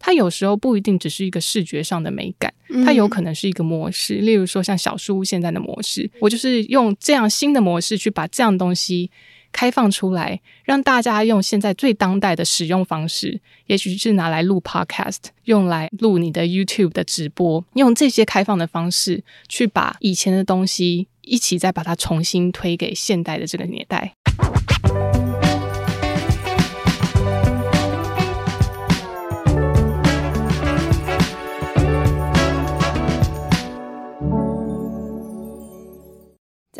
它有时候不一定只是一个视觉上的美感，它有可能是一个模式。例如说，像小书屋现在的模式，我就是用这样新的模式去把这样东西开放出来，让大家用现在最当代的使用方式，也许是拿来录 Podcast，用来录你的 YouTube 的直播，用这些开放的方式去把以前的东西一起再把它重新推给现代的这个年代。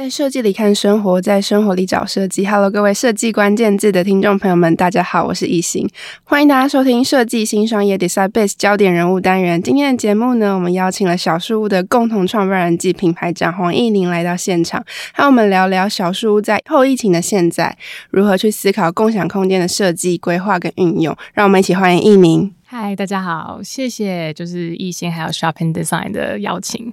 在设计里看生活，在生活里找设计。Hello，各位设计关键字的听众朋友们，大家好，我是易行，欢迎大家收听设计新商业 Design Base 焦点人物单元。今天的节目呢，我们邀请了小树屋的共同创办人及品牌长黄毅宁来到现场，和我们聊聊小树屋在后疫情的现在，如何去思考共享空间的设计、规划跟运用。让我们一起欢迎毅宁。嗨，大家好，谢谢就是艺兴还有 Shopping Design 的邀请。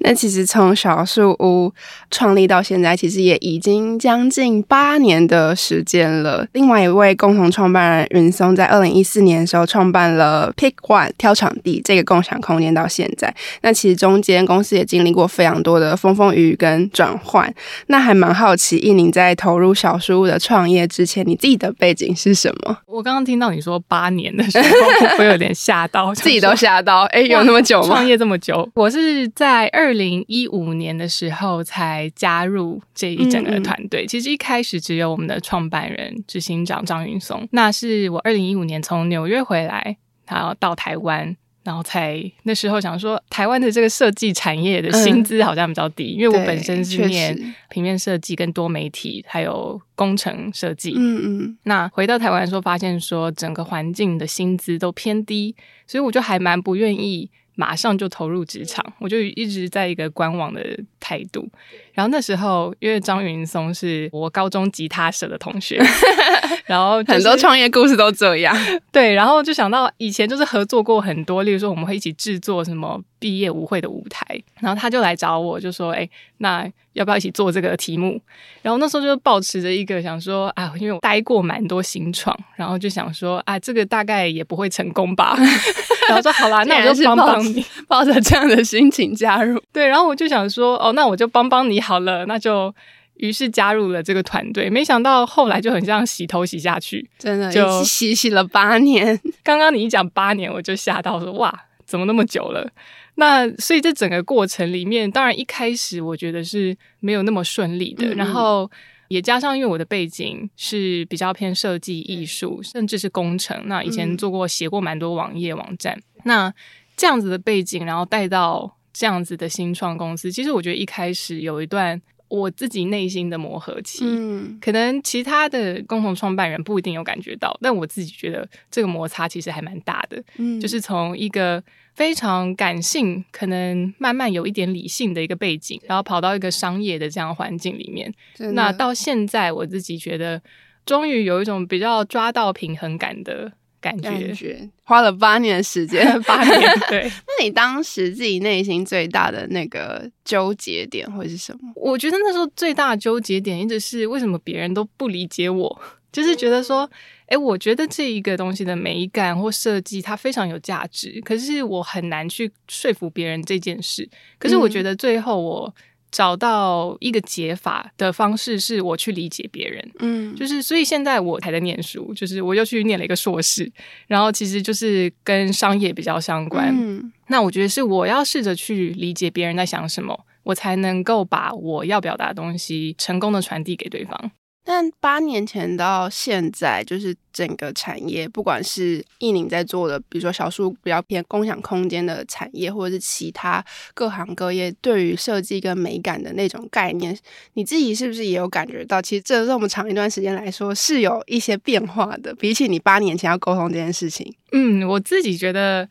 那其实从小树屋创立到现在，其实也已经将近八年的时间了。另外一位共同创办人云松在二零一四年的时候创办了 Pick One 挑场地这个共享空间，到现在，那其实中间公司也经历过非常多的风风雨雨跟转换。那还蛮好奇，艺宁在投入小树屋的创业之前，你自己的背景是什么？我刚刚听到你说八年的时候。会有点吓到，自己都吓到。哎，有那么久吗？创业这么久，我是在二零一五年的时候才加入这一整个团队。嗯嗯。其实一开始只有我们的创办人、执行长张云松。那是我二零一五年从纽约回来，然后到台湾。然后才那时候想说，台湾的这个设计产业的薪资好像比较低，嗯、因为我本身是念平面设计跟多媒体，还有工程设计。嗯嗯。那回到台湾的时候，发现说整个环境的薪资都偏低，所以我就还蛮不愿意。马上就投入职场，我就一直在一个观望的态度。然后那时候，因为张云松是我高中吉他社的同学，然后、就是、很多创业故事都这样。对，然后就想到以前就是合作过很多，例如说我们会一起制作什么毕业舞会的舞台，然后他就来找我，就说：“哎，那要不要一起做这个题目？”然后那时候就抱持着一个想说：“啊，因为我待过蛮多新创，然后就想说啊，这个大概也不会成功吧。” 然后说好啦，那我就帮帮你，抱着这样的心情加入。对，然后我就想说，哦，那我就帮帮你好了，那就于是加入了这个团队。没想到后来就很像洗头洗下去，真的就洗洗了八年。刚刚你一讲八年，我就吓到说哇，怎么那么久了？那所以这整个过程里面，当然一开始我觉得是没有那么顺利的，嗯嗯，然后。也加上，因为我的背景是比较偏设计、艺术，甚至是工程。那以前做过、写过蛮多网页、网站。嗯、那这样子的背景，然后带到这样子的新创公司，其实我觉得一开始有一段我自己内心的磨合期。嗯，可能其他的共同创办人不一定有感觉到，但我自己觉得这个摩擦其实还蛮大的。嗯，就是从一个。非常感性，可能慢慢有一点理性的一个背景，然后跑到一个商业的这样环境里面。那到现在，我自己觉得，终于有一种比较抓到平衡感的感觉。感觉花了八年时间，八年。对，那你当时自己内心最大的那个纠结点会是什么？我觉得那时候最大的纠结点一直是为什么别人都不理解我，就是觉得说。诶，我觉得这一个东西的美感或设计，它非常有价值。可是我很难去说服别人这件事。可是我觉得最后我找到一个解法的方式，是我去理解别人。嗯，就是所以现在我还在念书，就是我又去念了一个硕士，然后其实就是跟商业比较相关。嗯，那我觉得是我要试着去理解别人在想什么，我才能够把我要表达的东西成功的传递给对方。但八年前到现在，就是整个产业，不管是毅宁在做的，比如说小树比较偏共享空间的产业，或者是其他各行各业对于设计跟美感的那种概念，你自己是不是也有感觉到？其实这这么长一段时间来说，是有一些变化的，比起你八年前要沟通这件事情。嗯，我自己觉得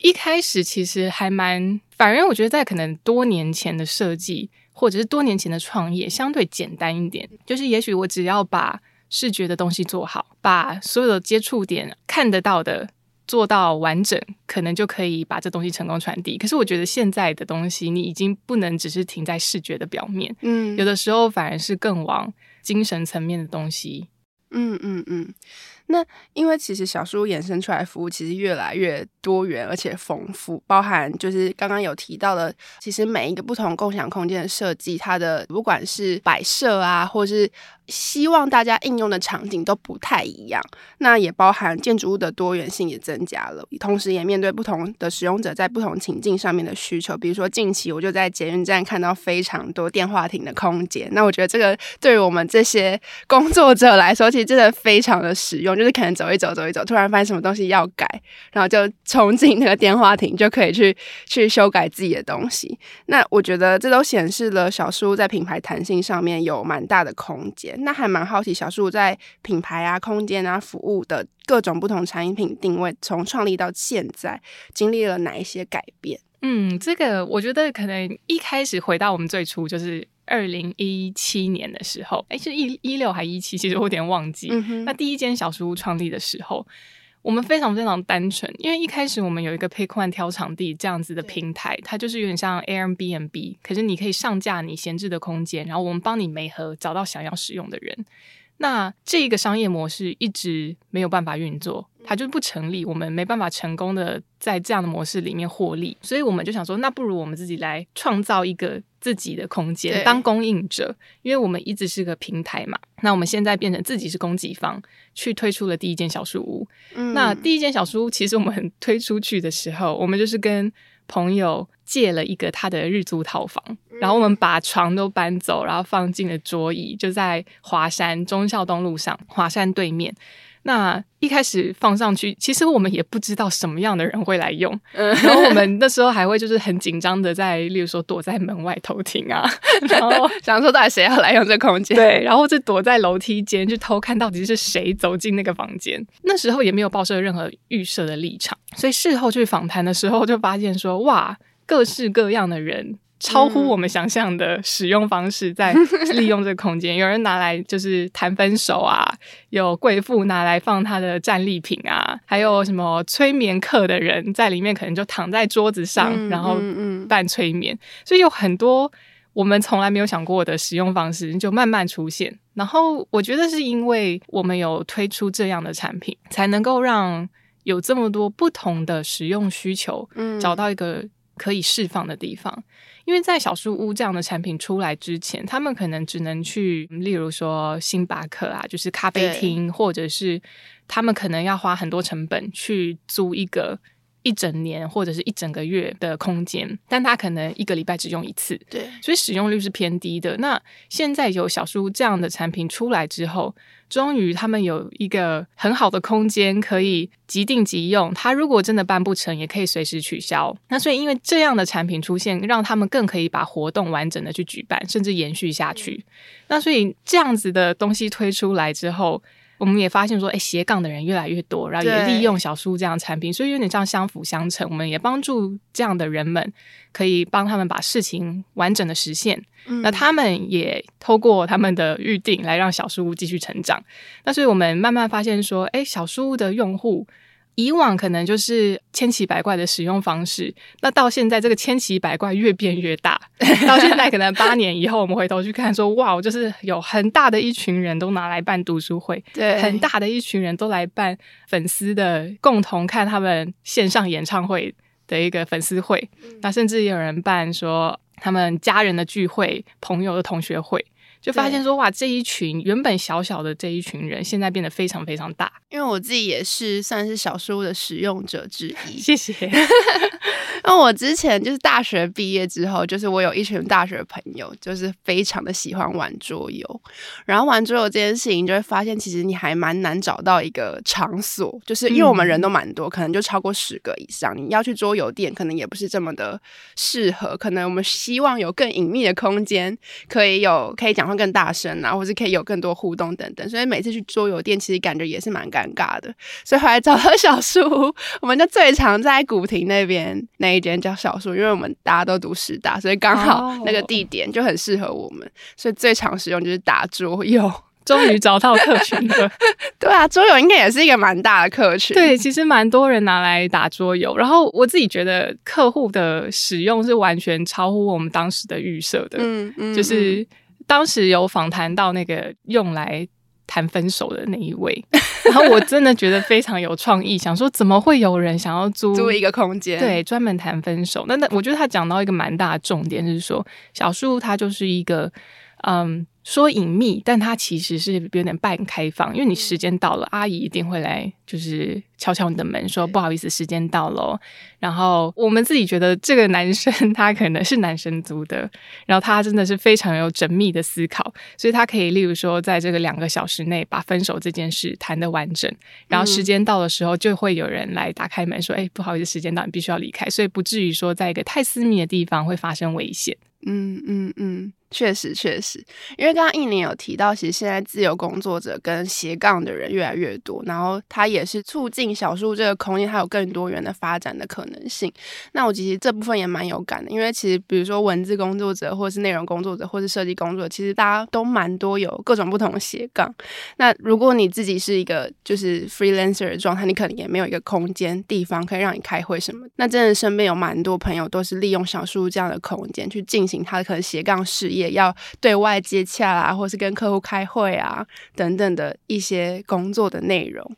一开始其实还蛮，反正我觉得在可能多年前的设计。或者是多年前的创业相对简单一点，就是也许我只要把视觉的东西做好，把所有的接触点看得到的做到完整，可能就可以把这东西成功传递。可是我觉得现在的东西，你已经不能只是停在视觉的表面，嗯，有的时候反而是更往精神层面的东西。嗯嗯嗯。那因为其实小书衍生出来服务其实越来越多元而且丰富，包含就是刚刚有提到的，其实每一个不同共享空间的设计，它的不管是摆设啊，或是希望大家应用的场景都不太一样。那也包含建筑物的多元性也增加了，同时也面对不同的使用者在不同情境上面的需求。比如说近期我就在捷运站看到非常多电话亭的空间，那我觉得这个对于我们这些工作者来说，其实真的非常的实用。就是可能走一走，走一走，突然发现什么东西要改，然后就冲进那个电话亭，就可以去去修改自己的东西。那我觉得这都显示了小树在品牌弹性上面有蛮大的空间。那还蛮好奇，小树在品牌啊、空间啊、服务的各种不同产品定位，从创立到现在，经历了哪一些改变？嗯，这个我觉得可能一开始回到我们最初就是。二零一七年的时候，哎，是一一六还一七，其实我有点忘记。嗯、那第一间小书屋创立的时候，我们非常非常单纯，因为一开始我们有一个 Pick One 挑场地这样子的平台，它就是有点像 Airbnb，可是你可以上架你闲置的空间，然后我们帮你媒合找到想要使用的人。那这个商业模式一直没有办法运作，它就不成立，我们没办法成功的在这样的模式里面获利，所以我们就想说，那不如我们自己来创造一个自己的空间，当供应者，因为我们一直是个平台嘛。那我们现在变成自己是供给方，去推出了第一间小书屋。嗯、那第一间小书屋，其实我们推出去的时候，我们就是跟朋友借了一个他的日租套房，然后我们把床都搬走，然后放进了桌椅，就在华山忠孝东路上，华山对面。那一开始放上去，其实我们也不知道什么样的人会来用，嗯、然后我们那时候还会就是很紧张的在，例如说躲在门外偷听啊，然后 想说到底谁要来用这空间？对，然后就躲在楼梯间去偷看到底是谁走进那个房间。那时候也没有报社任何预设的立场，所以事后去访谈的时候就发现说，哇，各式各样的人。超乎我们想象的使用方式，在 利用这个空间。有人拿来就是谈分手啊，有贵妇拿来放她的战利品啊，还有什么催眠课的人在里面，可能就躺在桌子上，然后办催眠。所以有很多我们从来没有想过的使用方式，就慢慢出现。然后我觉得是因为我们有推出这样的产品，才能够让有这么多不同的使用需求，找到一个可以释放的地方。因为在小书屋这样的产品出来之前，他们可能只能去，例如说星巴克啊，就是咖啡厅，或者是他们可能要花很多成本去租一个。一整年或者是一整个月的空间，但他可能一个礼拜只用一次，对，所以使用率是偏低的。那现在有小书这样的产品出来之后，终于他们有一个很好的空间可以即定即用。他如果真的办不成，也可以随时取消。那所以因为这样的产品出现，让他们更可以把活动完整的去举办，甚至延续下去。嗯、那所以这样子的东西推出来之后。我们也发现说，哎，斜杠的人越来越多，然后也利用小书屋这样的产品，所以有点像相辅相成。我们也帮助这样的人们，可以帮他们把事情完整的实现。嗯、那他们也透过他们的预定来让小书屋继续成长。那所以我们慢慢发现说，哎，小书屋的用户。以往可能就是千奇百怪的使用方式，那到现在这个千奇百怪越变越大，到现在可能八年以后，我们回头去看说，哇，就是有很大的一群人都拿来办读书会，对，很大的一群人都来办粉丝的共同看他们线上演唱会的一个粉丝会，那甚至也有人办说他们家人的聚会、朋友的同学会。就发现说，哇，这一群原本小小的这一群人，现在变得非常非常大。因为我自己也是算是小书屋的使用者之一。谢谢。那我之前就是大学毕业之后，就是我有一群大学朋友，就是非常的喜欢玩桌游。然后玩桌游这件事情，就会发现其实你还蛮难找到一个场所，就是因为我们人都蛮多，可能就超过十个以上。你要去桌游店，可能也不是这么的适合。可能我们希望有更隐秘的空间，可以有可以讲。更大声啊，或是可以有更多互动等等，所以每次去桌游店，其实感觉也是蛮尴尬的。所以后来找到小树屋，我们就最常在古亭那边那一间叫小树，因为我们大家都读师大，所以刚好那个地点就很适合我们，所以最常使用就是打桌游。终于找到客群了，对啊，桌游应该也是一个蛮大的客群。对，其实蛮多人拿来打桌游，然后我自己觉得客户的使用是完全超乎我们当时的预设的，嗯嗯，就是。当时有访谈到那个用来谈分手的那一位。然后我真的觉得非常有创意，想说怎么会有人想要租租一个空间，对，专门谈分手。那那我觉得他讲到一个蛮大的重点，就是说小树他就是一个。嗯，说隐秘，但它其实是有点半开放，因为你时间到了，阿姨一定会来，就是敲敲你的门，说不好意思，时间到了。然后我们自己觉得这个男生 他可能是男生租的，然后他真的是非常有缜密的思考，所以他可以例如说在这个两个小时内把分手这件事谈得完整，然后时间到的时候就会有人来打开门说，哎，不好意思，时间到，你必须要离开，所以不至于说在一个太私密的地方会发生危险。嗯嗯嗯，确实确实，因为刚刚印宁有提到，其实现在自由工作者跟斜杠的人越来越多，然后它也是促进小树这个空间还有更多元的发展的可能性。那我其实这部分也蛮有感的，因为其实比如说文字工作者，或是内容工作者，或是设计工作，其实大家都蛮多有各种不同的斜杠。那如果你自己是一个就是 freelancer 的状态，你可能也没有一个空间地方可以让你开会什么。那真的身边有蛮多朋友都是利用小树这样的空间去进行。他的可能斜杠事业也要对外接洽啊，或是跟客户开会啊等等的一些工作的内容。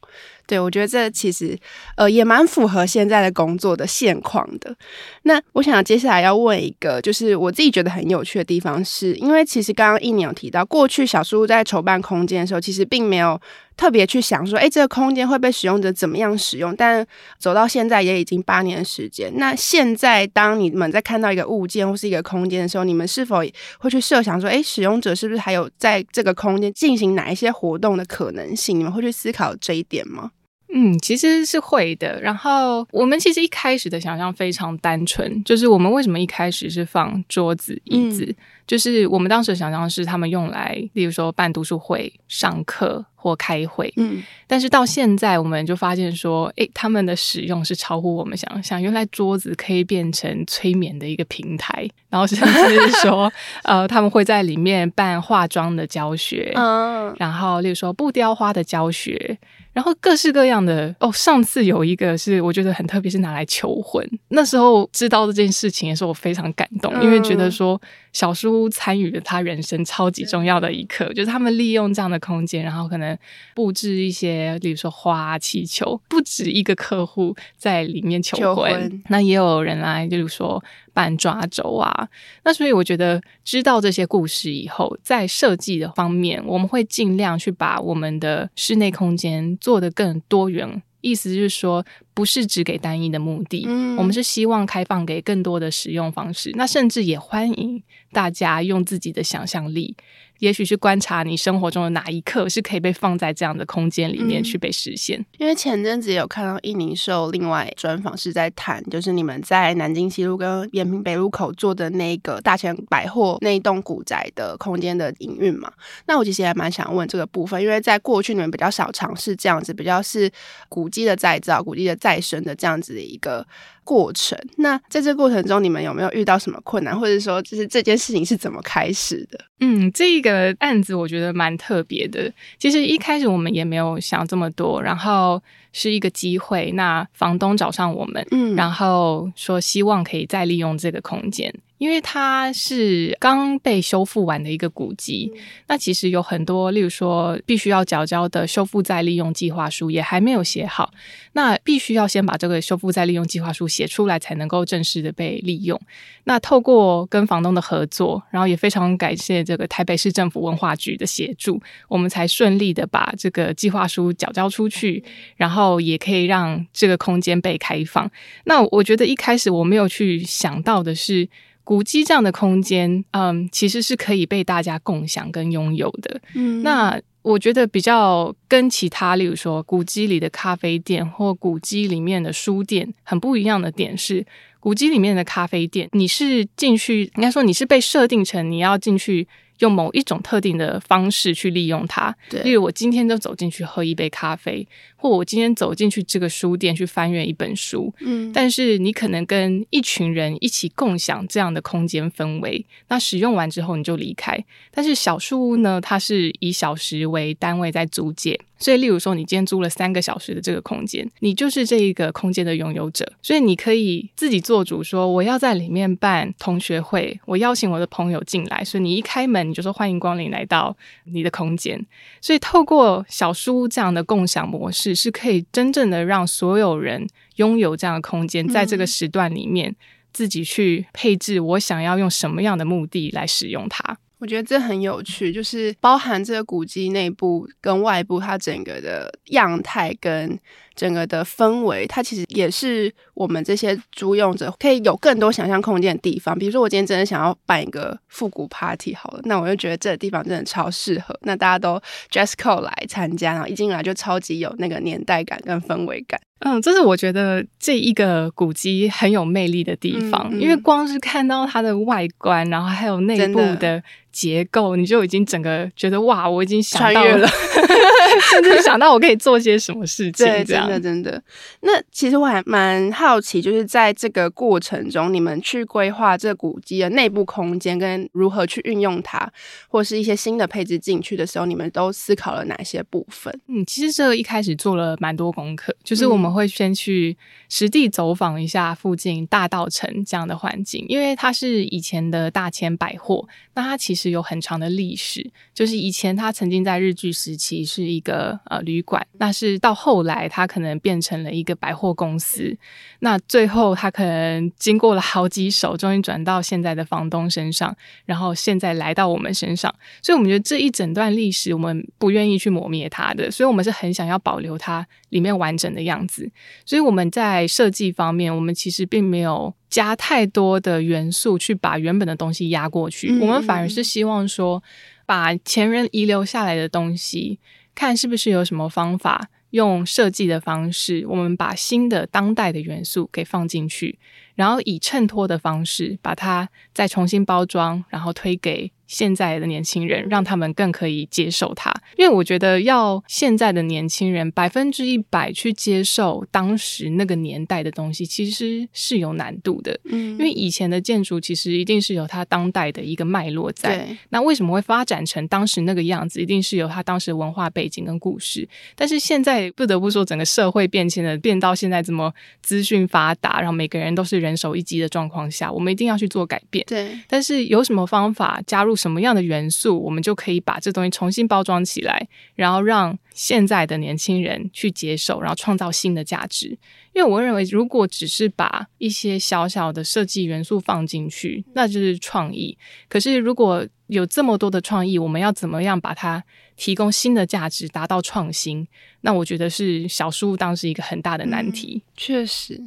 对，我觉得这其实呃也蛮符合现在的工作的现况的。那我想接下来要问一个，就是我自己觉得很有趣的地方是，因为其实刚刚一宁有提到，过去小树屋在筹办空间的时候，其实并没有特别去想说，哎，这个空间会被使用者怎么样使用。但走到现在也已经八年的时间。那现在当你们在看到一个物件或是一个空间的时候，你们是否会去设想说，哎，使用者是不是还有在这个空间进行哪一些活动的可能性？你们会去思考这一点吗？嗯，其实是会的。然后我们其实一开始的想象非常单纯，就是我们为什么一开始是放桌子、椅子，嗯、就是我们当时想象是他们用来，例如说办读书会、上课或开会。嗯，但是到现在我们就发现说，诶，他们的使用是超乎我们想象。原来桌子可以变成催眠的一个平台，然后甚至是说，呃，他们会在里面办化妆的教学，嗯，然后例如说布雕花的教学。然后各式各样的哦，上次有一个是我觉得很特别，是拿来求婚。那时候知道这件事情的时候，我非常感动，因为觉得说小书屋参与了他人生超级重要的一刻，就是他们利用这样的空间，然后可能布置一些，比如说花、气球，不止一个客户在里面求婚，求婚那也有人来，就是说。办抓周啊，那所以我觉得知道这些故事以后，在设计的方面，我们会尽量去把我们的室内空间做得更多元。意思就是说，不是只给单一的目的，嗯，我们是希望开放给更多的使用方式。那甚至也欢迎大家用自己的想象力。也许是观察你生活中的哪一刻是可以被放在这样的空间里面去被实现。嗯、因为前阵子有看到印宁受另外专访是在谈，就是你们在南京西路跟延平北路口做的那个大前百货那一栋古宅的空间的营运嘛。那我其实也蛮想问这个部分，因为在过去你们比较少尝试这样子，比较是古迹的再造、古迹的再生的这样子的一个。过程，那在这过程中，你们有没有遇到什么困难，或者说，就是这件事情是怎么开始的？嗯，这个案子我觉得蛮特别的。其实一开始我们也没有想这么多，然后是一个机会，那房东找上我们，嗯，然后说希望可以再利用这个空间。因为它是刚被修复完的一个古迹，嗯、那其实有很多，例如说必须要缴交的修复再利用计划书也还没有写好，那必须要先把这个修复再利用计划书写出来，才能够正式的被利用。那透过跟房东的合作，然后也非常感谢这个台北市政府文化局的协助，我们才顺利的把这个计划书缴交出去，然后也可以让这个空间被开放。那我觉得一开始我没有去想到的是。古迹这样的空间，嗯，其实是可以被大家共享跟拥有的。嗯，那我觉得比较跟其他，例如说古迹里的咖啡店或古迹里面的书店很不一样的点是，古迹里面的咖啡店，你是进去，应该说你是被设定成你要进去。用某一种特定的方式去利用它，对，例如我今天就走进去喝一杯咖啡，或我今天走进去这个书店去翻阅一本书，嗯，但是你可能跟一群人一起共享这样的空间氛围，那使用完之后你就离开。但是小树屋呢，它是以小时为单位在租借。所以，例如说，你今天租了三个小时的这个空间，你就是这一个空间的拥有者。所以，你可以自己做主，说我要在里面办同学会，我邀请我的朋友进来。所以，你一开门，你就说欢迎光临来到你的空间。所以，透过小书屋这样的共享模式，是可以真正的让所有人拥有这样的空间，在这个时段里面自己去配置我想要用什么样的目的来使用它。我觉得这很有趣，就是包含这个古迹内部跟外部，它整个的样态跟整个的氛围，它其实也是我们这些租用者可以有更多想象空间的地方。比如说，我今天真的想要办一个复古 party 好了，那我就觉得这个地方真的超适合。那大家都 dress code 来参加，然后一进来就超级有那个年代感跟氛围感。嗯，这是我觉得这一个古迹很有魅力的地方，嗯嗯、因为光是看到它的外观，然后还有内部的结构，你就已经整个觉得哇，我已经想到了，甚至想到我可以做些什么事情。对，真的真的。那其实我还蛮好奇，就是在这个过程中，你们去规划这古迹的内部空间跟如何去运用它，或是一些新的配置进去的时候，你们都思考了哪些部分？嗯，其实这个一开始做了蛮多功课，就是我们。会先去实地走访一下附近大道城这样的环境，因为它是以前的大千百货，那它其实有很长的历史。就是以前它曾经在日据时期是一个呃旅馆，那是到后来它可能变成了一个百货公司，那最后他可能经过了好几手，终于转到现在的房东身上，然后现在来到我们身上。所以我们觉得这一整段历史，我们不愿意去磨灭它的，所以我们是很想要保留它里面完整的样子。所以我们在设计方面，我们其实并没有加太多的元素去把原本的东西压过去，我们反而是希望说，把前人遗留下来的东西，看是不是有什么方法，用设计的方式，我们把新的当代的元素给放进去，然后以衬托的方式把它再重新包装，然后推给。现在的年轻人，让他们更可以接受它，因为我觉得要现在的年轻人百分之一百去接受当时那个年代的东西，其实是有难度的。嗯，因为以前的建筑其实一定是有它当代的一个脉络在。对。那为什么会发展成当时那个样子？一定是有它当时文化背景跟故事。但是现在不得不说，整个社会变迁的变到现在这么资讯发达，然后每个人都是人手一机的状况下，我们一定要去做改变。对。但是有什么方法加入？什么样的元素，我们就可以把这东西重新包装起来，然后让现在的年轻人去接受，然后创造新的价值。因为我认为，如果只是把一些小小的设计元素放进去，那就是创意。可是，如果有这么多的创意，我们要怎么样把它提供新的价值，达到创新？那我觉得是小书当时一个很大的难题。确实，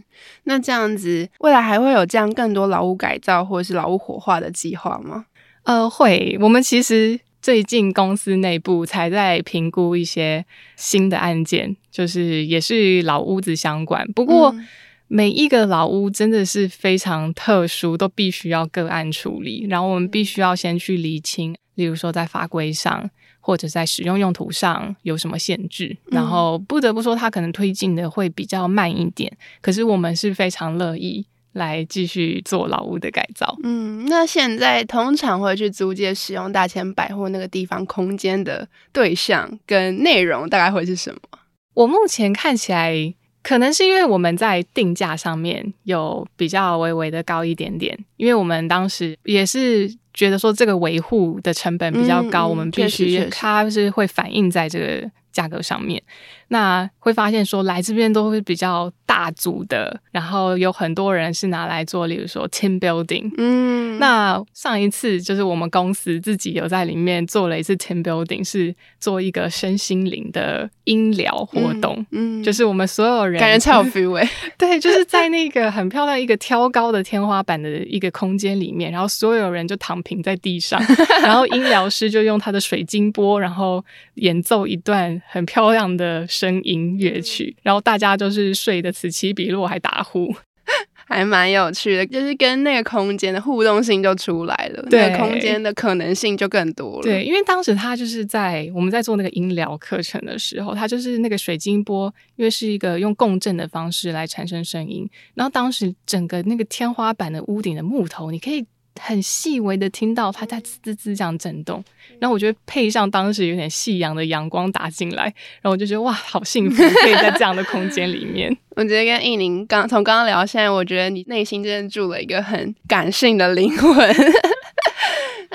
那这样子，未来还会有这样更多劳务改造或者是劳务活化的计划吗？呃，会。我们其实最近公司内部才在评估一些新的案件，就是也是老屋子相关。不过每一个老屋真的是非常特殊，都必须要个案处理。然后我们必须要先去厘清，例如说在法规上或者在使用用途上有什么限制。然后不得不说，它可能推进的会比较慢一点。可是我们是非常乐意。来继续做老屋的改造。嗯，那现在通常会去租借使用大千百货那个地方空间的对象跟内容大概会是什么？我目前看起来，可能是因为我们在定价上面有比较微微的高一点点，因为我们当时也是觉得说这个维护的成本比较高，嗯、我们必须它是会反映在这个价格上面。那会发现说来这边都会比较大组的，然后有很多人是拿来做，例如说 team building。嗯，那上一次就是我们公司自己有在里面做了一次 team building，是做一个身心灵的音疗活动。嗯，嗯就是我们所有人感觉超有 feel 欸。对，就是在那个很漂亮一个挑高的天花板的一个空间里面，然后所有人就躺平在地上，然后音疗师就用他的水晶波，然后演奏一段很漂亮的。声音乐曲，然后大家就是睡得此起彼落，还打呼，还蛮有趣的，就是跟那个空间的互动性就出来了，对，那个空间的可能性就更多了。对，因为当时他就是在我们在做那个音疗课程的时候，他就是那个水晶波，因为是一个用共振的方式来产生声音，然后当时整个那个天花板的屋顶的木头，你可以。很细微的听到它在滋滋滋这样震动，然后我觉得配上当时有点夕阳的阳光打进来，然后我就觉得哇，好幸福，可以在这样的空间里面。我觉得跟印宁刚从刚刚聊到现在，我觉得你内心真的住了一个很感性的灵魂。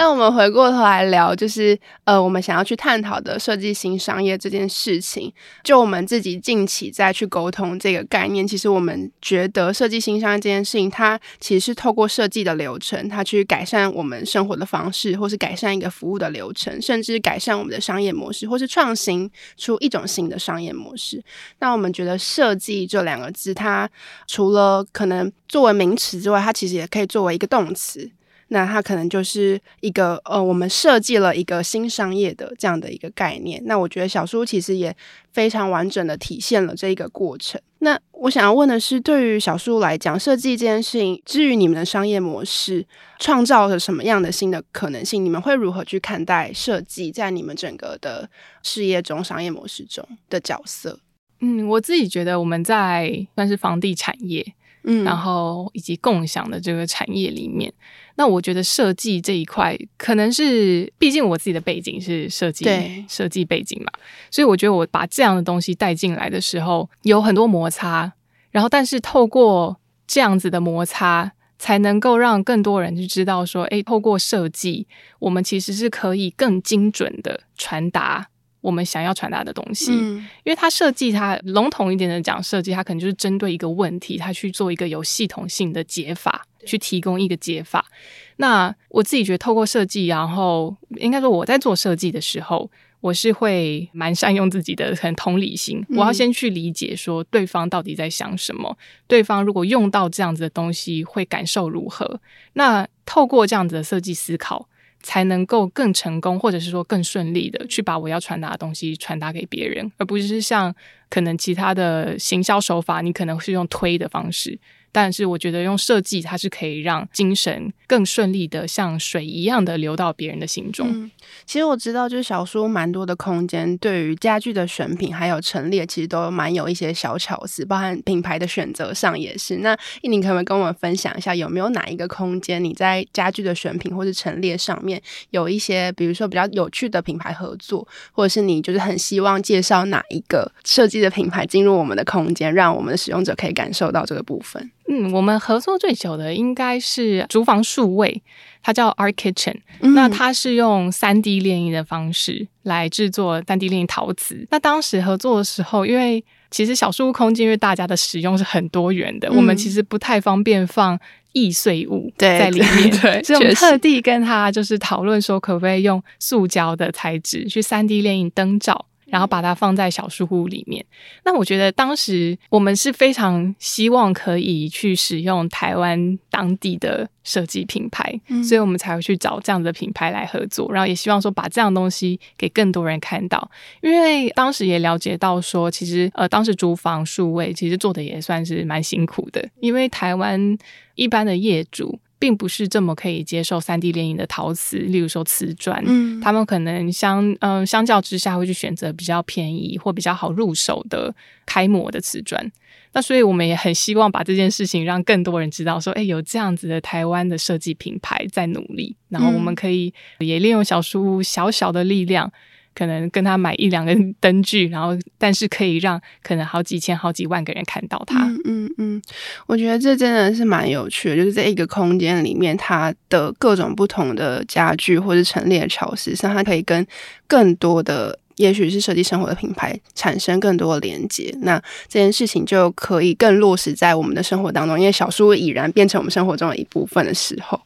那我们回过头来聊，就是呃，我们想要去探讨的设计新商业这件事情。就我们自己近期再去沟通这个概念，其实我们觉得设计新商业这件事情，它其实是透过设计的流程，它去改善我们生活的方式，或是改善一个服务的流程，甚至改善我们的商业模式，或是创新出一种新的商业模式。那我们觉得“设计”这两个字，它除了可能作为名词之外，它其实也可以作为一个动词。那它可能就是一个呃，我们设计了一个新商业的这样的一个概念。那我觉得小书其实也非常完整的体现了这一个过程。那我想要问的是，对于小书来讲，设计这件事情，至于你们的商业模式创造了什么样的新的可能性？你们会如何去看待设计在你们整个的事业中、商业模式中的角色？嗯，我自己觉得我们在算是房地产业。嗯，然后以及共享的这个产业里面，那我觉得设计这一块可能是，毕竟我自己的背景是设计，对，设计背景嘛，所以我觉得我把这样的东西带进来的时候，有很多摩擦，然后但是透过这样子的摩擦，才能够让更多人去知道说，诶，透过设计，我们其实是可以更精准的传达。我们想要传达的东西，嗯，因为它设计，它笼统一点的讲设计，它可能就是针对一个问题，它去做一个有系统性的解法，去提供一个解法。那我自己觉得，透过设计，然后应该说我在做设计的时候，我是会蛮善用自己的很同理心，我要先去理解说对方到底在想什么，嗯，对方如果用到这样子的东西会感受如何。那透过这样子的设计思考。才能够更成功，或者是说更顺利的去把我要传达的东西传达给别人，而不是像可能其他的行销手法，你可能是用推的方式。但是我觉得用设计，它是可以让精神更顺利的像水一样的流到别人的心中。其实我知道，就是小说蛮多的空间，对于家具的选品还有陈列，其实都蛮有一些小巧思，包含品牌的选择上也是。那印宁可不可以跟我们分享一下，有没有哪一个空间你在家具的选品或是陈列上面有一些，比如说比较有趣的品牌合作，或者是你就是很希望介绍哪一个设计的品牌进入我们的空间，让我们的使用者可以感受到这个部分？嗯，我们合作最久的应该是厨房数位，它叫 Art Kitchen。嗯。那它是用三 D 列印的方式来制作三 D 列印陶瓷。那当时合作的时候，因为其实小树屋空间，因为大家的使用是很多元的，嗯，我们其实不太方便放易碎物在里面，对，对，对，所以我们特地跟他就是讨论说，可不可以用塑胶的材质去三 D 列印灯罩。然后把它放在小书屋里面。那我觉得当时我们是非常希望可以去使用台湾当地的设计品牌，嗯，所以我们才会去找这样的品牌来合作。然后也希望说把这样东西给更多人看到，因为当时也了解到说，其实呃，当时租房数位其实做的也算是蛮辛苦的，因为台湾一般的业主。并不是这么可以接受三 D 列印的陶瓷，例如说瓷砖，嗯，他们可能相嗯、呃、相较之下会去选择比较便宜或比较好入手的开模的瓷砖。那所以我们也很希望把这件事情让更多人知道，说，哎，有这样子的台湾的设计品牌在努力，然后我们可以也利用小书屋小小的力量。可能跟他买一两个灯具，然后但是可以让可能好几千、好几万个人看到他。嗯嗯嗯，我觉得这真的是蛮有趣的，就是在一个空间里面，它的各种不同的家具或者陈列巧思，上它可以跟更多的。也许是设计生活的品牌产生更多的连接，那这件事情就可以更落实在我们的生活当中。因为小书已然变成我们生活中的一部分的时候，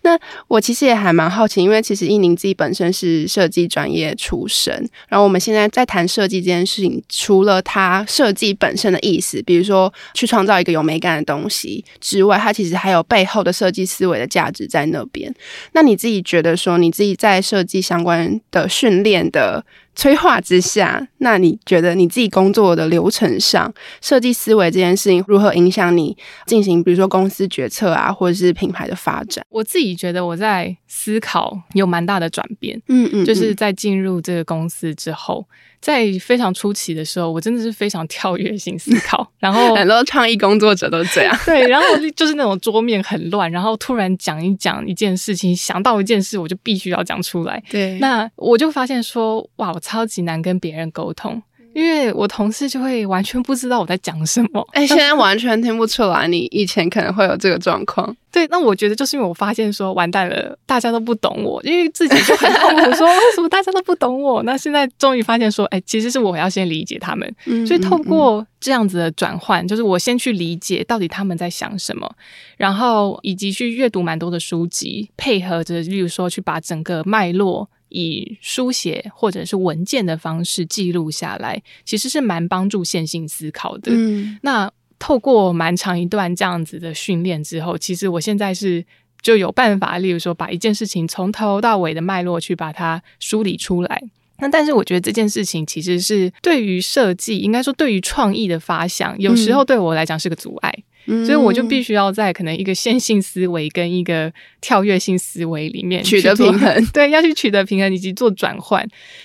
那我其实也还蛮好奇，因为其实印宁自己本身是设计专业出身，然后我们现在在谈设计这件事情，除了它设计本身的意思，比如说去创造一个有美感的东西之外，它其实还有背后的设计思维的价值在那边。那你自己觉得说，你自己在设计相关的训练的催化之下，那你觉得你自己工作的流程上，设计思维这件事情如何影响你进行，比如说公司决策啊，或者是品牌的发展？我自己觉得我在思考有蛮大的转变，嗯，嗯嗯，就是在进入这个公司之后。在非常初期的时候，我真的是非常跳跃性思考，然后很多创意工作者都这样。对，然后就是那种桌面很乱，然后突然讲一讲一件事情，想到一件事，我就必须要讲出来。对，那我就发现说，哇，我超级难跟别人沟通。因为我同事就会完全不知道我在讲什么，哎、欸，现在完全听不出来。你以前可能会有这个状况，对。那我觉得就是因为我发现说完蛋了，大家都不懂我，因为自己就很痛苦，说 为什么大家都不懂我？那现在终于发现说，哎、欸，其实是我要先理解他们。嗯，所以透过这样子的转换，就是我先去理解到底他们在想什么，然后以及去阅读蛮多的书籍，配合着，例如说去把整个脉络。以书写或者是文件的方式记录下来，其实是蛮帮助线性思考的。嗯，那透过蛮长一段这样子的训练之后，其实我现在是就有办法，例如说把一件事情从头到尾的脉络去把它梳理出来。那但是我觉得这件事情其实是对于设计，应该说对于创意的发想，有时候对我来讲是个阻碍。所以我就必须要在可能一个线性思维跟一个跳跃性思维里面取得平衡，对，要去取得平衡以及做转换。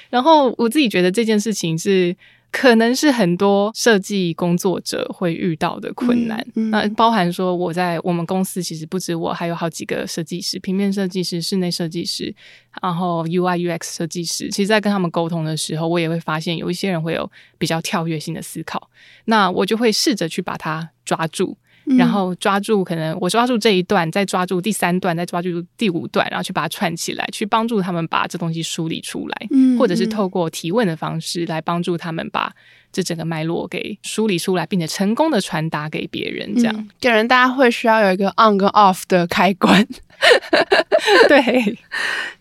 然后我自己觉得这件事情是可能是很多设计工作者会遇到的困难。嗯嗯、那包含说我在我们公司其实不止我，还有好几个设计师，平面设计师、室内设计师，然后 UI UX 设计师。其实，在跟他们沟通的时候，我也会发现有一些人会有比较跳跃性的思考，那我就会试着去把它抓住。然后抓住，可能我抓住这一段，再抓住第三段，再抓住第五段，然后去把它串起来，去帮助他们把这东西梳理出来，嗯，或者是透过提问的方式来帮助他们把这整个脉络给梳理出来，并且成功的传达给别人，这样，嗯，给人大家会需要有一个 on 跟 off 的开关，对。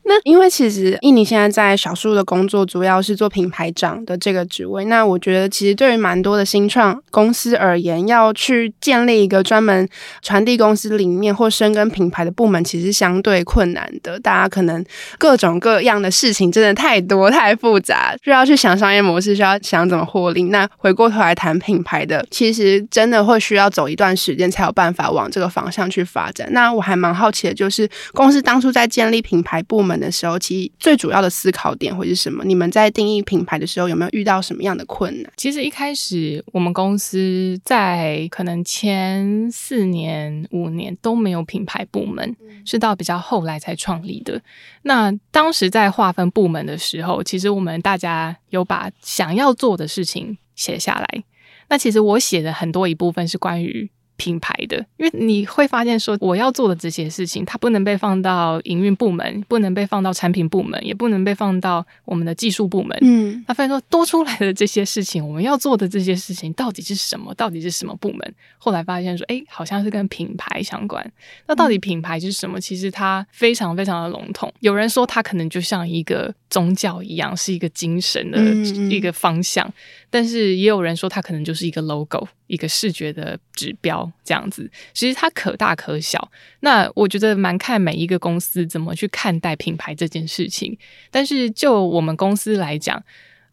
那因为其实印尼现在在小树的工作主要是做品牌长的这个职位。那我觉得其实对于蛮多的新创公司而言，要去建立一个专门传递公司理念或深耕品牌的部门，其实相对困难的。大家可能各种各样的事情真的太多太复杂，需要去想商业模式，需要想怎么获利。那回过头来谈品牌的，其实真的会需要走一段时间才有办法往这个方向去发展。那我还蛮好奇的，就是公司当初在建立品牌部门的时候，其实最主要的思考点会是什么？你们在定义品牌的时候，有没有遇到什么样的困难？其实一开始我们公司在可能前四年、五年都没有品牌部门，是到比较后来才创立的。那当时在划分部门的时候，其实我们大家有把想要做的事情写下来。那其实我写的很多一部分是关于。品牌的，因为你会发现说，我要做的这些事情，它不能被放到营运部门，不能被放到产品部门，也不能被放到我们的技术部门。嗯，那发现说多出来的这些事情，我们要做的这些事情到底是什么？到底是什么部门？后来发现说，哎，好像是跟品牌相关。那到底品牌是什么？其实它非常非常的笼统。有人说它可能就像一个宗教一样，是一个精神的一个方向。嗯嗯但是也有人说，它可能就是一个 logo，一个视觉的指标这样子。其实它可大可小。那我觉得蛮看每一个公司怎么去看待品牌这件事情。但是就我们公司来讲，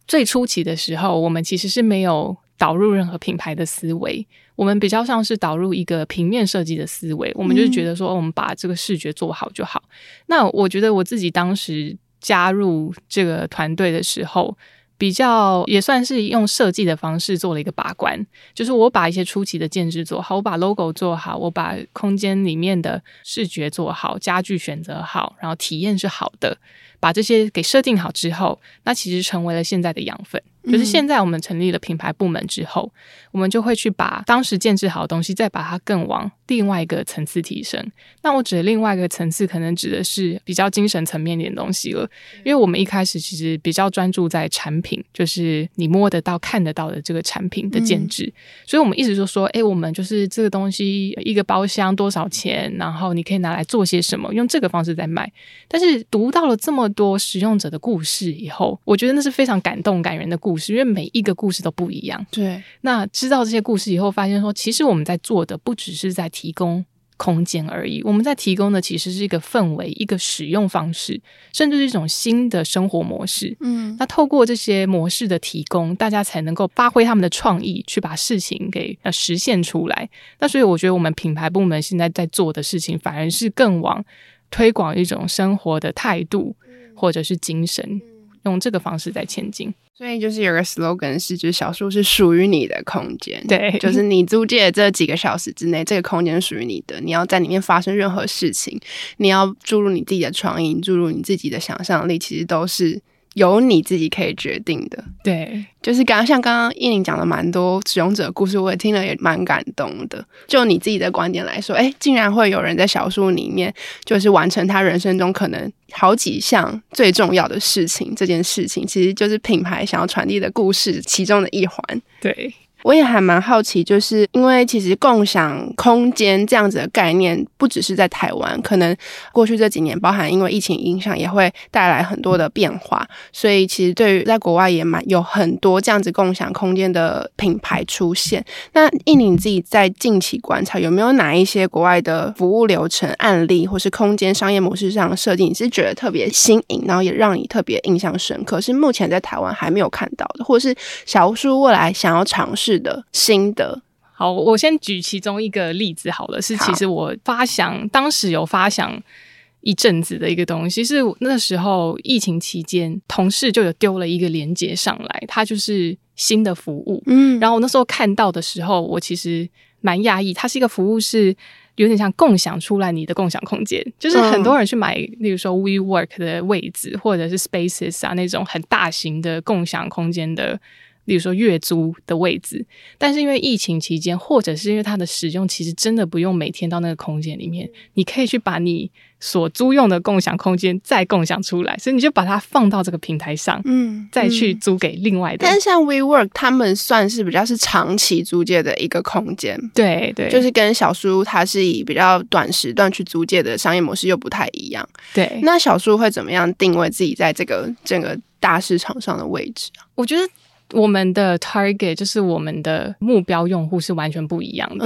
最初期的时候，我们其实是没有导入任何品牌的思维，我们比较像是导入一个平面设计的思维。我们就是觉得说，我们把这个视觉做好就好。嗯。那我觉得我自己当时加入这个团队的时候。比较也算是用设计的方式做了一个把关，就是我把一些初期的建制做好，我把 logo 做好，我把空间里面的视觉做好，家具选择好，然后体验是好的，把这些给设定好之后，那其实成为了现在的养分。就是现在我们成立了品牌部门之后，我们就会去把当时建制好的东西，再把它更往另外一个层次提升。那我指的另外一个层次，可能指的是比较精神层面一点东西了。因为我们一开始其实比较专注在产品，就是你摸得到、看得到的这个产品的建制。所以我们一直就说，哎，我们就是这个东西一个包厢多少钱，然后你可以拿来做些什么，用这个方式在卖。但是读到了这么多使用者的故事以后，我觉得那是非常感动、感人的故事。因为每一个故事都不一样。对，那知道这些故事以后，发现说，其实我们在做的不只是在提供空间而已，我们在提供的其实是一个氛围、一个使用方式，甚至是一种新的生活模式。嗯，那透过这些模式的提供，大家才能够发挥他们的创意，去把事情给呃实现出来。那所以我觉得我们品牌部门现在在做的事情，反而是更往推广一种生活的态度，或者是精神，用这个方式在前进。所以就是有个 slogan 是，就是小树是属于你的空间，对，就是你租借这几个小时之内，这个空间属于你的，你要在里面发生任何事情，你要注入你自己的创意，注入你自己的想象力，其实都是。由你自己可以决定的，对，就是刚刚像刚刚依宁讲了蛮多使用者的故事，我也听了也蛮感动的。就你自己的观点来说，哎，竟然会有人在小说里面，就是完成他人生中可能好几项最重要的事情，这件事情其实就是品牌想要传递的故事其中的一环，对。我也还蛮好奇，就是因为其实共享空间这样子的概念，不只是在台湾，可能过去这几年，包含因为疫情影响，也会带来很多的变化。所以其实对于在国外也蛮有很多这样子共享空间的品牌出现。那依宁自己在近期观察，有没有哪一些国外的服务流程案例，或是空间商业模式上的设计，你是觉得特别新颖，然后也让你特别印象深刻，是目前在台湾还没有看到的，或是小叔未来想要尝试的新的。好，我先举其中一个例子好了，是其实我发想当时有发想一阵子的一个东西，是那时候疫情期间，同事就有丢了一个链接上来，它就是新的服务，嗯，然后我那时候看到的时候，我其实蛮讶异，它是一个服务是有点像共享出来你的共享空间，就是很多人去买，例如说 WeWork 的位置，或者是 Spaces 啊那种很大型的共享空间的。例如说月租的位置，但是因为疫情期间，或者是因为它的使用，其实真的不用每天到那个空间里面，你可以去把你所租用的共享空间再共享出来，所以你就把它放到这个平台上，嗯，再去租给另外的。但是像 WeWork，他们算是比较是长期租借的一个空间，对对，就是跟小叔他是以比较短时段去租借的商业模式又不太一样。对，那小叔会怎么样定位自己在这个整个大市场上的位置啊？我觉得。我们的 target 就是我们的目标用户是完全不一样的。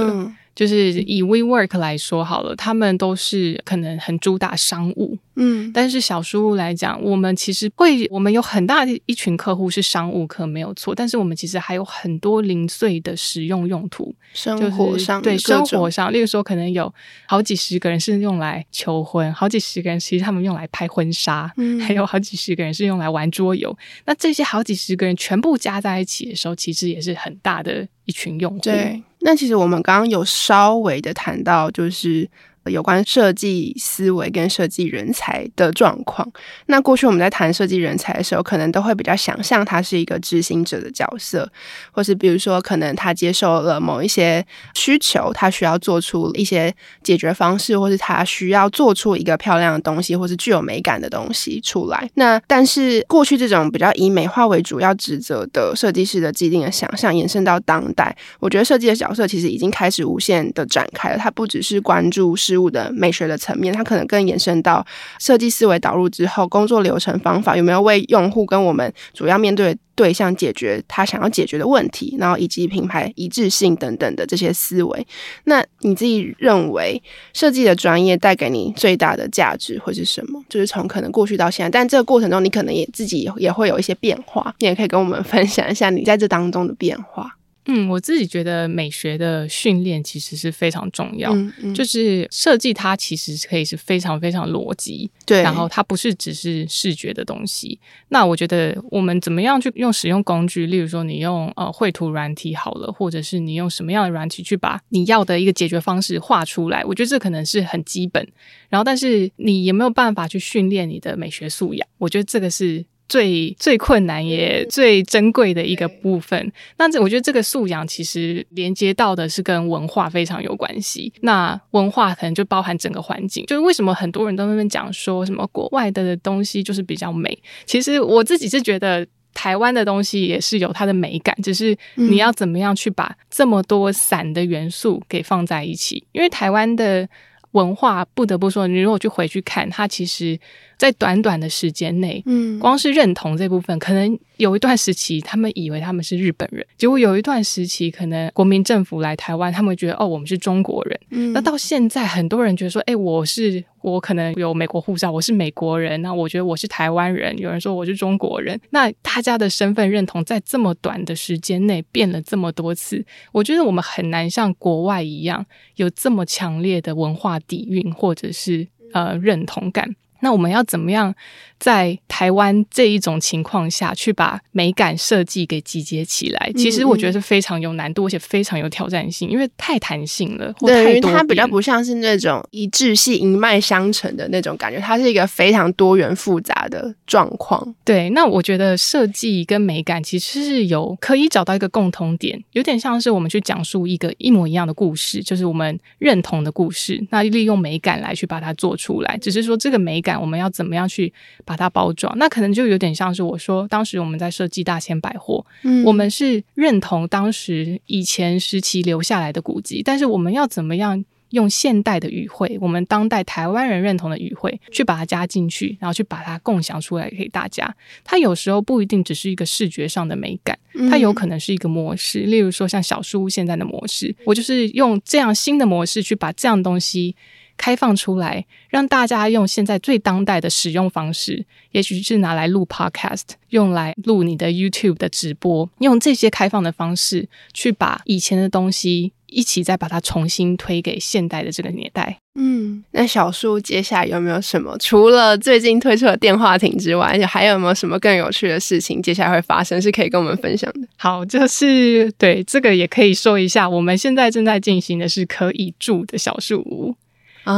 就是以 WeWork 来说好了，他们都是可能很主打商务，嗯，但是小树屋来讲，我们其实会，我们有很大的一群客户是商务客，没有错，但是我们其实还有很多零碎的使用用途，生活上、就是、对生活上，例如说可能有好几十个人是用来求婚，好几十个人其实他们用来拍婚纱，嗯，还有好几十个人是用来玩桌游，那这些好几十个人全部加在一起的时候，其实也是很大的一群用户，对。那其实我们刚刚有稍微的谈到，就是。有关设计思维跟设计人才的状况。那过去我们在谈设计人才的时候，可能都会比较想象他是一个执行者的角色，或是比如说，可能他接受了某一些需求，他需要做出一些解决方式，或是他需要做出一个漂亮的东西，或是具有美感的东西出来。那但是过去这种比较以美化为主要职责的设计师的既定的想象，延伸到当代，我觉得设计的角色其实已经开始无限的展开了。他不只是关注事物的美学的层面，它可能更延伸到设计思维导入之后，工作流程方法有没有为用户跟我们主要面对对象解决他想要解决的问题，然后以及品牌一致性等等的这些思维。那你自己认为设计的专业带给你最大的价值会是什么？就是从可能过去到现在，但这个过程中你可能也自己也会有一些变化，你也可以跟我们分享一下你在这当中的变化。嗯，我自己觉得美学的训练其实是非常重要。嗯嗯、就是设计它其实可以是非常非常逻辑，对，然后它不是只是视觉的东西。那我觉得我们怎么样去用使用工具，例如说你用呃绘图软体好了，或者是你用什么样的软体去把你要的一个解决方式画出来，我觉得这可能是很基本。然后，但是你有没有办法去训练你的美学素养？我觉得这个是。最最困难也最珍贵的一个部分，那这我觉得这个素养其实连接到的是跟文化非常有关系。那文化可能就包含整个环境，就是为什么很多人都在那边讲说什么国外的东西就是比较美。其实我自己是觉得台湾的东西也是有它的美感，只是你要怎么样去把这么多散的元素给放在一起。因为台湾的文化不得不说，你如果去回去看它，其实。在短短的时间内，嗯，光是认同这部分，可能有一段时期，他们以为他们是日本人，结果有一段时期，可能国民政府来台湾，他们觉得哦，我们是中国人。嗯，那到现在，很多人觉得说，哎，我是我可能有美国护照，我是美国人，那我觉得我是台湾人。有人说我是中国人，那大家的身份认同在这么短的时间内变了这么多次，我觉得我们很难像国外一样有这么强烈的文化底蕴，或者是呃认同感。那我们要怎么样在台湾这一种情况下去把美感设计给集结起来？其实我觉得是非常有难度，而且非常有挑战性，因为太弹性了，或太多。它比较不像是那种一致性、一脉相承的那种感觉，它是一个非常多元复杂的状况。对，那我觉得设计跟美感其实是有可以找到一个共同点，有点像是我们去讲述一个一模一样的故事，就是我们认同的故事，那利用美感来去把它做出来，只是说这个美感。我们要怎么样去把它包装？那可能就有点像是我说，当时我们在设计大千百货，嗯，我们是认同当时以前时期留下来的古迹，但是我们要怎么样用现代的语汇，我们当代台湾人认同的语汇，去把它加进去，然后去把它共享出来给大家。它有时候不一定只是一个视觉上的美感，它有可能是一个模式。例如说，像小书屋现在的模式，我就是用这样新的模式去把这样东西。开放出来，让大家用现在最当代的使用方式，也许是拿来录 Podcast，用来录你的 YouTube 的直播，用这些开放的方式去把以前的东西一起再把它重新推给现代的这个年代。嗯，那小树接下来有没有什么？除了最近推出的电话亭之外，还有没有什么更有趣的事情接下来会发生，是可以跟我们分享的？好，就是对这个也可以说一下，我们现在正在进行的是可以住的小树屋。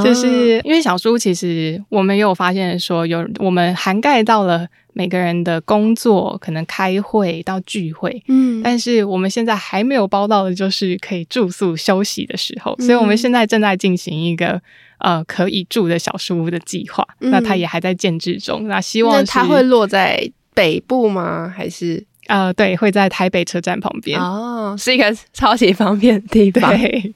就是因为小书，其实我们也有发现说，有我们涵盖到了每个人的工作，可能开会到聚会，嗯，但是我们现在还没有包到的，就是可以住宿休息的时候，所以我们现在正在进行一个呃可以住的小书屋的计划，嗯，那它也还在建制中，那希望它会落在北部吗？还是呃，对，会在台北车站旁边哦，是一个超级方便的地方。对。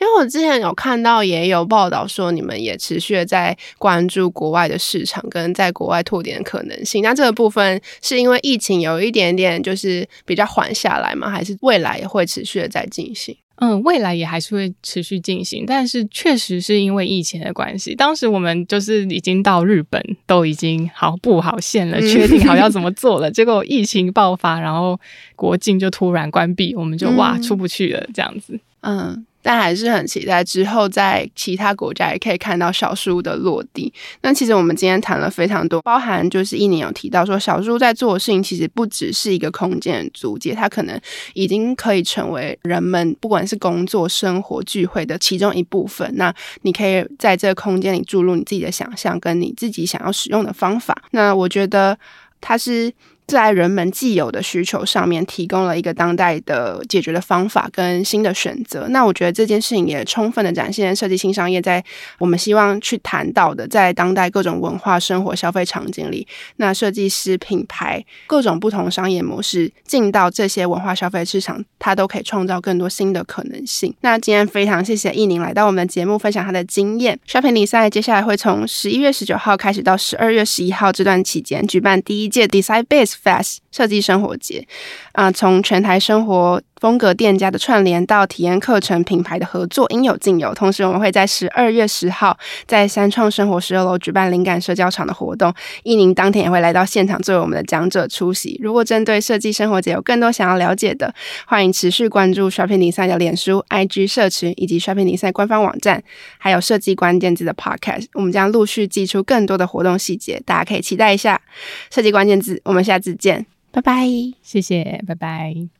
因为我之前有看到，也有报道说你们也持续的在关注国外的市场跟在国外拓点的可能性。那这个部分是因为疫情有一点点就是比较缓下来吗？还是未来也会持续的在进行？嗯，未来也还是会持续进行，但是确实是因为疫情的关系，当时我们就是已经到日本都已经好布好线了，确定好要怎么做了，结果疫情爆发，然后国境就突然关闭，我们就哇出不去了这样子。嗯。但还是很期待之后在其他国家也可以看到小树屋的落地。那其实我们今天谈了非常多，包含就是一年有提到说，小树屋在做的事情其实不只是一个空间的租借，它可能已经可以成为人们不管是工作、生活、聚会的其中一部分。那你可以在这个空间里注入你自己的想象，跟你自己想要使用的方法。那我觉得它是。在人们既有的需求上面提供了一个当代的解决的方法跟新的选择。那我觉得这件事情也充分的展现设计新商业在我们希望去谈到的，在当代各种文化生活消费场景里，那设计师品牌各种不同商业模式进到这些文化消费市场，它都可以创造更多新的可能性。那今天非常谢谢一宁来到我们的节目分享他的经验。Shopping Design 接下来会从十一月十九号开始到十二月十一号这段期间举办第一届 Design Base Fast 设计生活节。啊，从全台生活风格店家的串联到体验课程品牌的合作，应有尽有。同时，我们会在十二月十号在三创生活十二楼举办灵感社交场的活动，一宁当天也会来到现场作为我们的讲者出席。如果针对设计生活节有更多想要了解的，欢迎持续关注 Shopping Design 的脸书、IG 社群以及 Shopping Design 官方网站，还有设计关键字的 Podcast。我们将陆续寄出更多的活动细节，大家可以期待一下。设计关键字，我们下次见。拜拜，谢谢，拜拜。